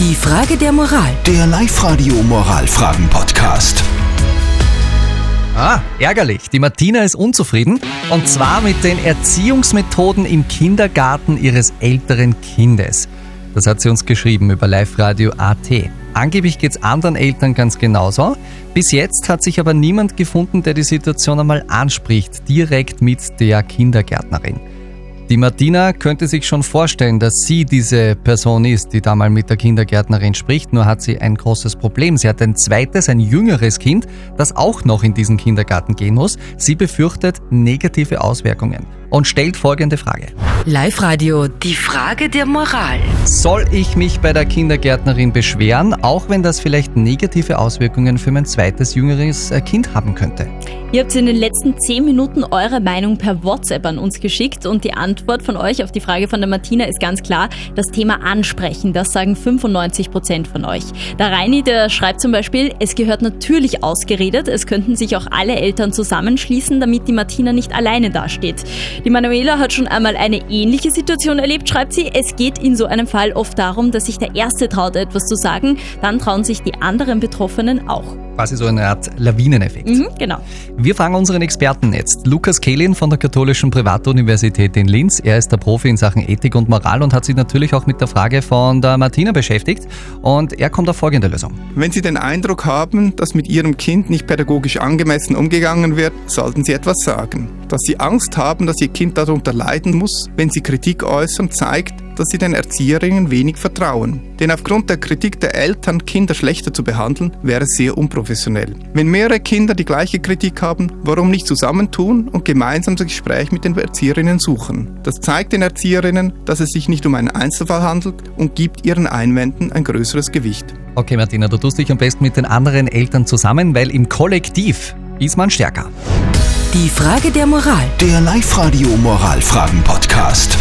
Die Frage der Moral. Der Live-Radio Moralfragen-Podcast. Ah, ärgerlich. Die Martina ist unzufrieden. Und zwar mit den Erziehungsmethoden im Kindergarten ihres älteren Kindes. Das hat sie uns geschrieben über Live-Radio AT. Angeblich geht's anderen Eltern ganz genauso. Bis jetzt hat sich aber niemand gefunden, der die Situation einmal anspricht, direkt mit der Kindergärtnerin. Die Martina könnte sich schon vorstellen, dass sie diese Person ist, die da mal mit der Kindergärtnerin spricht, nur hat sie ein großes Problem. Sie hat ein zweites, ein jüngeres Kind, das auch noch in diesen Kindergarten gehen muss. Sie befürchtet negative Auswirkungen und stellt folgende Frage. Live-Radio. Die Frage der Moral. Soll ich mich bei der Kindergärtnerin beschweren, auch wenn das vielleicht negative Auswirkungen für mein zweites jüngeres äh, Kind haben könnte? Ihr habt in den letzten 10 Minuten eure Meinung per WhatsApp an uns geschickt und die Antwort von euch auf die Frage von der Martina ist ganz klar, das Thema ansprechen, das sagen 95 Prozent von euch. Der Reini, der schreibt zum Beispiel, es gehört natürlich ausgeredet, es könnten sich auch alle Eltern zusammenschließen, damit die Martina nicht alleine dasteht. Die Manuela hat schon einmal eine ähnliche Situation erlebt, schreibt sie. Es geht in so einem Fall oft darum, dass sich der Erste traut, etwas zu sagen, dann trauen sich die anderen Betroffenen auch. Quasi so eine Art Lawineneffekt. Mhm, genau. Wir fragen unseren Experten jetzt. Lukas Kehlin von der Katholischen Privatuniversität in Linz. Er ist der Profi in Sachen Ethik und Moral und hat sich natürlich auch mit der Frage von der Martina beschäftigt. Und er kommt auf folgende Lösung. Wenn Sie den Eindruck haben, dass mit Ihrem Kind nicht pädagogisch angemessen umgegangen wird, sollten Sie etwas sagen. Dass Sie Angst haben, dass Ihr Kind darunter leiden muss, wenn Sie Kritik äußern, zeigt, dass sie den Erzieherinnen wenig vertrauen. Denn aufgrund der Kritik der Eltern, Kinder schlechter zu behandeln, wäre sehr unprofessionell. Wenn mehrere Kinder die gleiche Kritik haben, warum nicht zusammentun und gemeinsam das Gespräch mit den Erzieherinnen suchen? Das zeigt den Erzieherinnen, dass es sich nicht um einen Einzelfall handelt und gibt ihren Einwänden ein größeres Gewicht. Okay, Martina, du tust dich am besten mit den anderen Eltern zusammen, weil im Kollektiv ist man stärker. Die Frage der Moral. Der Live-Radio Moralfragen-Podcast.